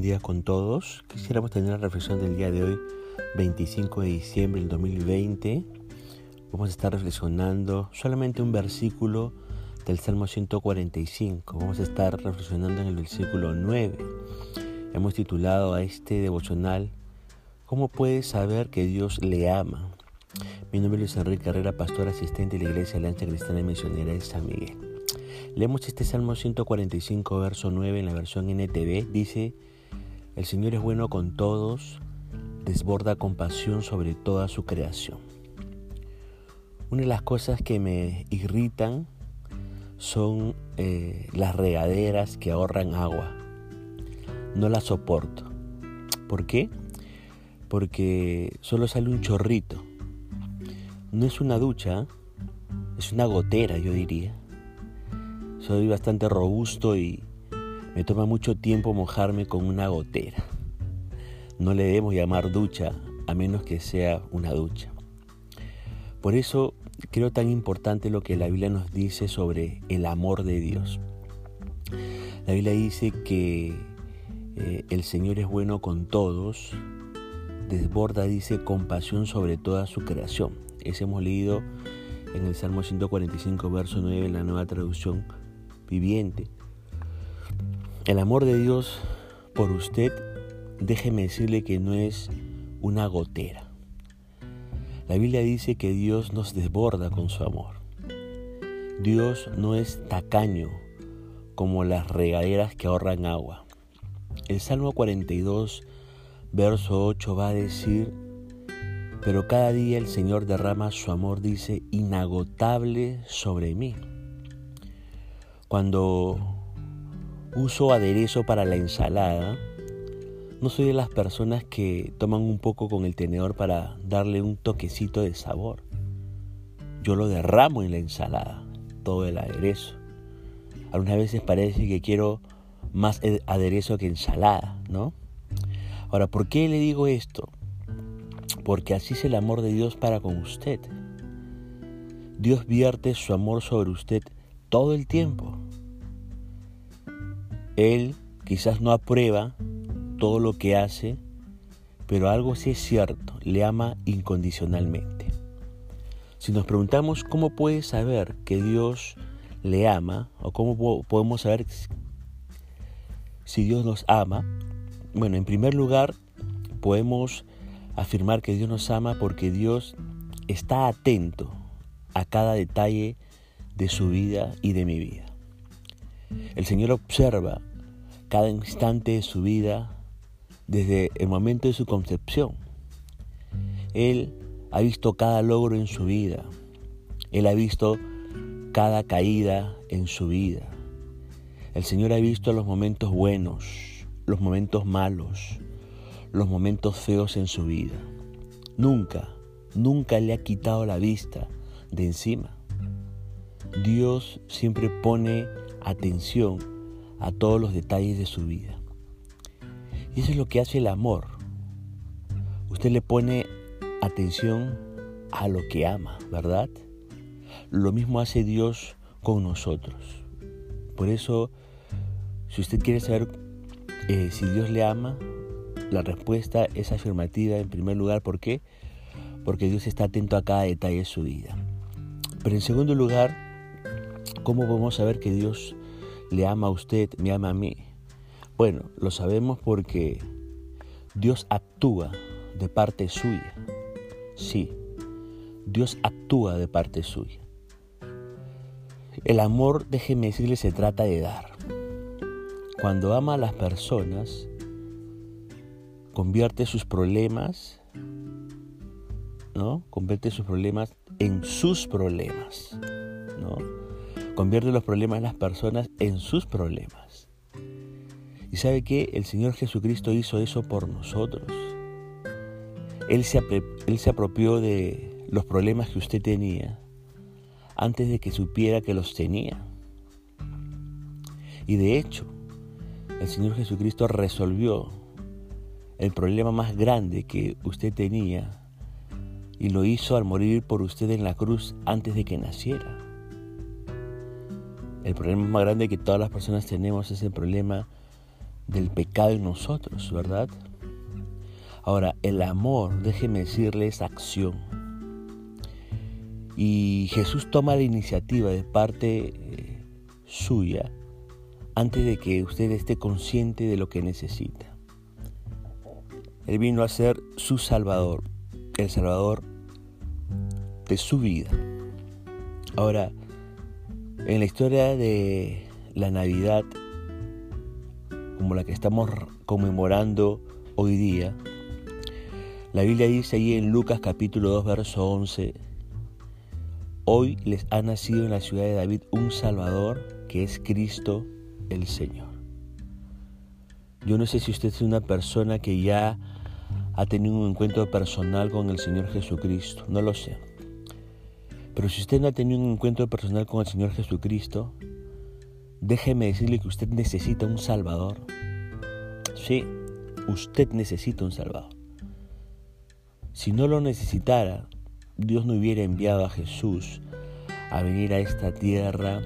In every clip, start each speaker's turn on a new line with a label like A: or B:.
A: buen día con todos. Quisiéramos tener la reflexión del día de hoy, 25 de diciembre del 2020. Vamos a estar reflexionando solamente un versículo del Salmo 145. Vamos a estar reflexionando en el versículo 9. Hemos titulado a este devocional ¿Cómo puede saber que Dios le ama? Mi nombre es Enrique Carrera, pastor asistente de la Iglesia Alianza Cristiana y Misionera de San Miguel. Leemos este Salmo 145, verso 9 en la versión NTV. Dice, el Señor es bueno con todos, desborda compasión sobre toda su creación. Una de las cosas que me irritan son eh, las regaderas que ahorran agua. No las soporto. ¿Por qué? Porque solo sale un chorrito. No es una ducha, es una gotera, yo diría. Soy bastante robusto y me toma mucho tiempo mojarme con una gotera. No le debemos llamar ducha a menos que sea una ducha. Por eso creo tan importante lo que la Biblia nos dice sobre el amor de Dios. La Biblia dice que eh, el Señor es bueno con todos, desborda, dice, compasión sobre toda su creación. Eso hemos leído en el Salmo 145, verso 9, en la nueva traducción viviente. El amor de Dios por usted, déjeme decirle que no es una gotera. La Biblia dice que Dios nos desborda con su amor. Dios no es tacaño como las regaderas que ahorran agua. El Salmo 42, verso 8 va a decir, pero cada día el Señor derrama su amor, dice, inagotable sobre mí. Cuando uso aderezo para la ensalada, no soy de las personas que toman un poco con el tenedor para darle un toquecito de sabor. Yo lo derramo en la ensalada, todo el aderezo. Algunas veces parece que quiero más aderezo que ensalada, ¿no? Ahora, ¿por qué le digo esto? Porque así es el amor de Dios para con usted. Dios vierte su amor sobre usted todo el tiempo. Él quizás no aprueba todo lo que hace, pero algo sí es cierto, le ama incondicionalmente. Si nos preguntamos cómo puede saber que Dios le ama o cómo podemos saber si Dios nos ama, bueno, en primer lugar podemos afirmar que Dios nos ama porque Dios está atento a cada detalle de su vida y de mi vida. El Señor observa cada instante de su vida desde el momento de su concepción. Él ha visto cada logro en su vida. Él ha visto cada caída en su vida. El Señor ha visto los momentos buenos, los momentos malos, los momentos feos en su vida. Nunca, nunca le ha quitado la vista de encima. Dios siempre pone atención a todos los detalles de su vida. Y eso es lo que hace el amor. Usted le pone atención a lo que ama, ¿verdad? Lo mismo hace Dios con nosotros. Por eso, si usted quiere saber eh, si Dios le ama, la respuesta es afirmativa en primer lugar. ¿Por qué? Porque Dios está atento a cada detalle de su vida. Pero en segundo lugar, ¿Cómo podemos saber que Dios le ama a usted, me ama a mí? Bueno, lo sabemos porque Dios actúa de parte suya. Sí, Dios actúa de parte suya. El amor, déjeme decirle, se trata de dar. Cuando ama a las personas, convierte sus problemas, ¿no? Convierte sus problemas en sus problemas, ¿no? Convierte los problemas de las personas en sus problemas. ¿Y sabe que El Señor Jesucristo hizo eso por nosotros. Él se, él se apropió de los problemas que usted tenía antes de que supiera que los tenía. Y de hecho, el Señor Jesucristo resolvió el problema más grande que usted tenía y lo hizo al morir por usted en la cruz antes de que naciera. El problema más grande que todas las personas tenemos es el problema del pecado en nosotros, ¿verdad? Ahora, el amor, déjeme decirle, es acción. Y Jesús toma la iniciativa de parte eh, suya antes de que usted esté consciente de lo que necesita. Él vino a ser su Salvador, el Salvador de su vida. Ahora, en la historia de la Navidad, como la que estamos conmemorando hoy día, la Biblia dice ahí en Lucas capítulo 2, verso 11, Hoy les ha nacido en la ciudad de David un Salvador que es Cristo el Señor. Yo no sé si usted es una persona que ya ha tenido un encuentro personal con el Señor Jesucristo, no lo sé. Pero si usted no ha tenido un encuentro personal con el Señor Jesucristo, déjeme decirle que usted necesita un Salvador. Sí, usted necesita un Salvador. Si no lo necesitara, Dios no hubiera enviado a Jesús a venir a esta tierra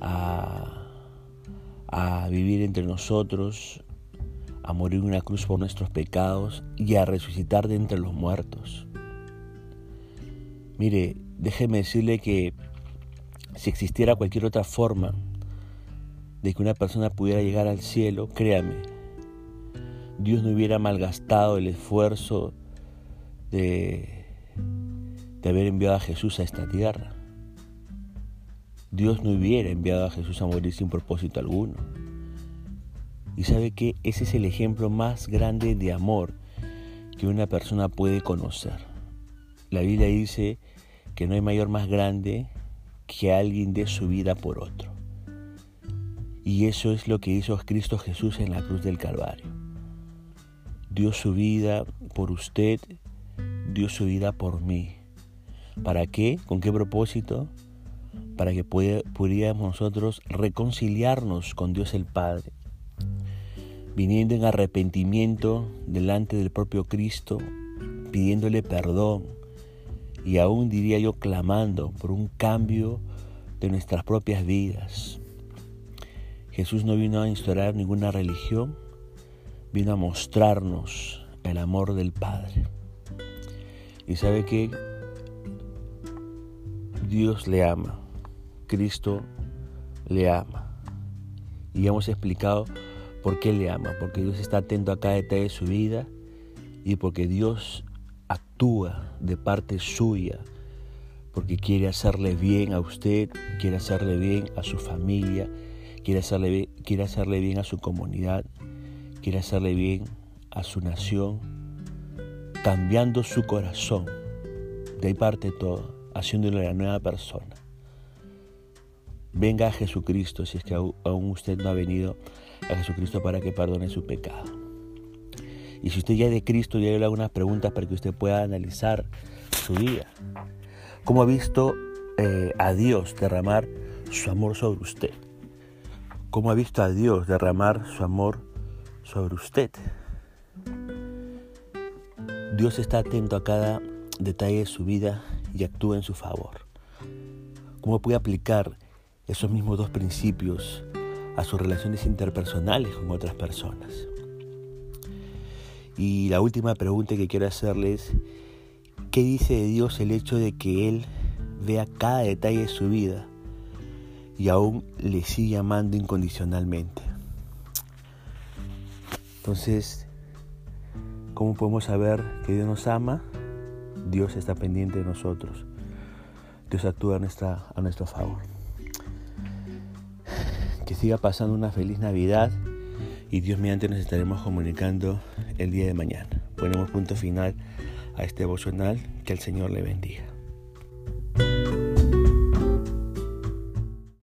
A: a, vivir entre nosotros, a morir en una cruz por nuestros pecados y a resucitar de entre los muertos. Mire, déjeme decirle que si existiera cualquier otra forma de que una persona pudiera llegar al cielo, créame, Dios no hubiera malgastado el esfuerzo de, de haber enviado a Jesús a esta tierra. Dios no hubiera enviado a Jesús a morir sin propósito alguno. Y sabe que ese es el ejemplo más grande de amor que una persona puede conocer. La Biblia dice que no hay mayor más grande que alguien dé su vida por otro. Y eso es lo que hizo Cristo Jesús en la cruz del Calvario. Dio su vida por usted, dio su vida por mí. ¿Para qué? ¿Con qué propósito? Para que pudiéramos nosotros reconciliarnos con Dios el Padre viniendo en arrepentimiento delante del propio Cristo, pidiéndole perdón y aún diría yo clamando por un cambio de nuestras propias vidas. Jesús no vino a instaurar ninguna religión, vino a mostrarnos el amor del Padre. Y sabe que Dios le ama, Cristo le ama. Y hemos explicado ¿Por qué le ama? Porque Dios está atento a cada detalle de su vida y porque Dios actúa de parte suya, porque quiere hacerle bien a usted, quiere hacerle bien a su familia, quiere hacerle, quiere hacerle bien a su comunidad, quiere hacerle bien a su nación, cambiando su corazón. De parte todo, haciéndole la nueva persona. Venga a Jesucristo si es que aún usted no ha venido a Jesucristo para que perdone su pecado. Y si usted ya es de Cristo, ya le hago unas preguntas para que usted pueda analizar su vida. ¿Cómo ha visto eh, a Dios derramar su amor sobre usted? ¿Cómo ha visto a Dios derramar su amor sobre usted? Dios está atento a cada detalle de su vida y actúa en su favor. ¿Cómo puede aplicar esos mismos dos principios a sus relaciones interpersonales con otras personas. Y la última pregunta que quiero hacerles, ¿qué dice de Dios el hecho de que Él vea cada detalle de su vida y aún le sigue amando incondicionalmente? Entonces, ¿cómo podemos saber que Dios nos ama? Dios está pendiente de nosotros. Dios actúa a, nuestra, a nuestro favor que siga pasando una feliz Navidad y Dios mediante nos estaremos comunicando el día de mañana. Ponemos punto final a este devocional. Que el Señor le bendiga.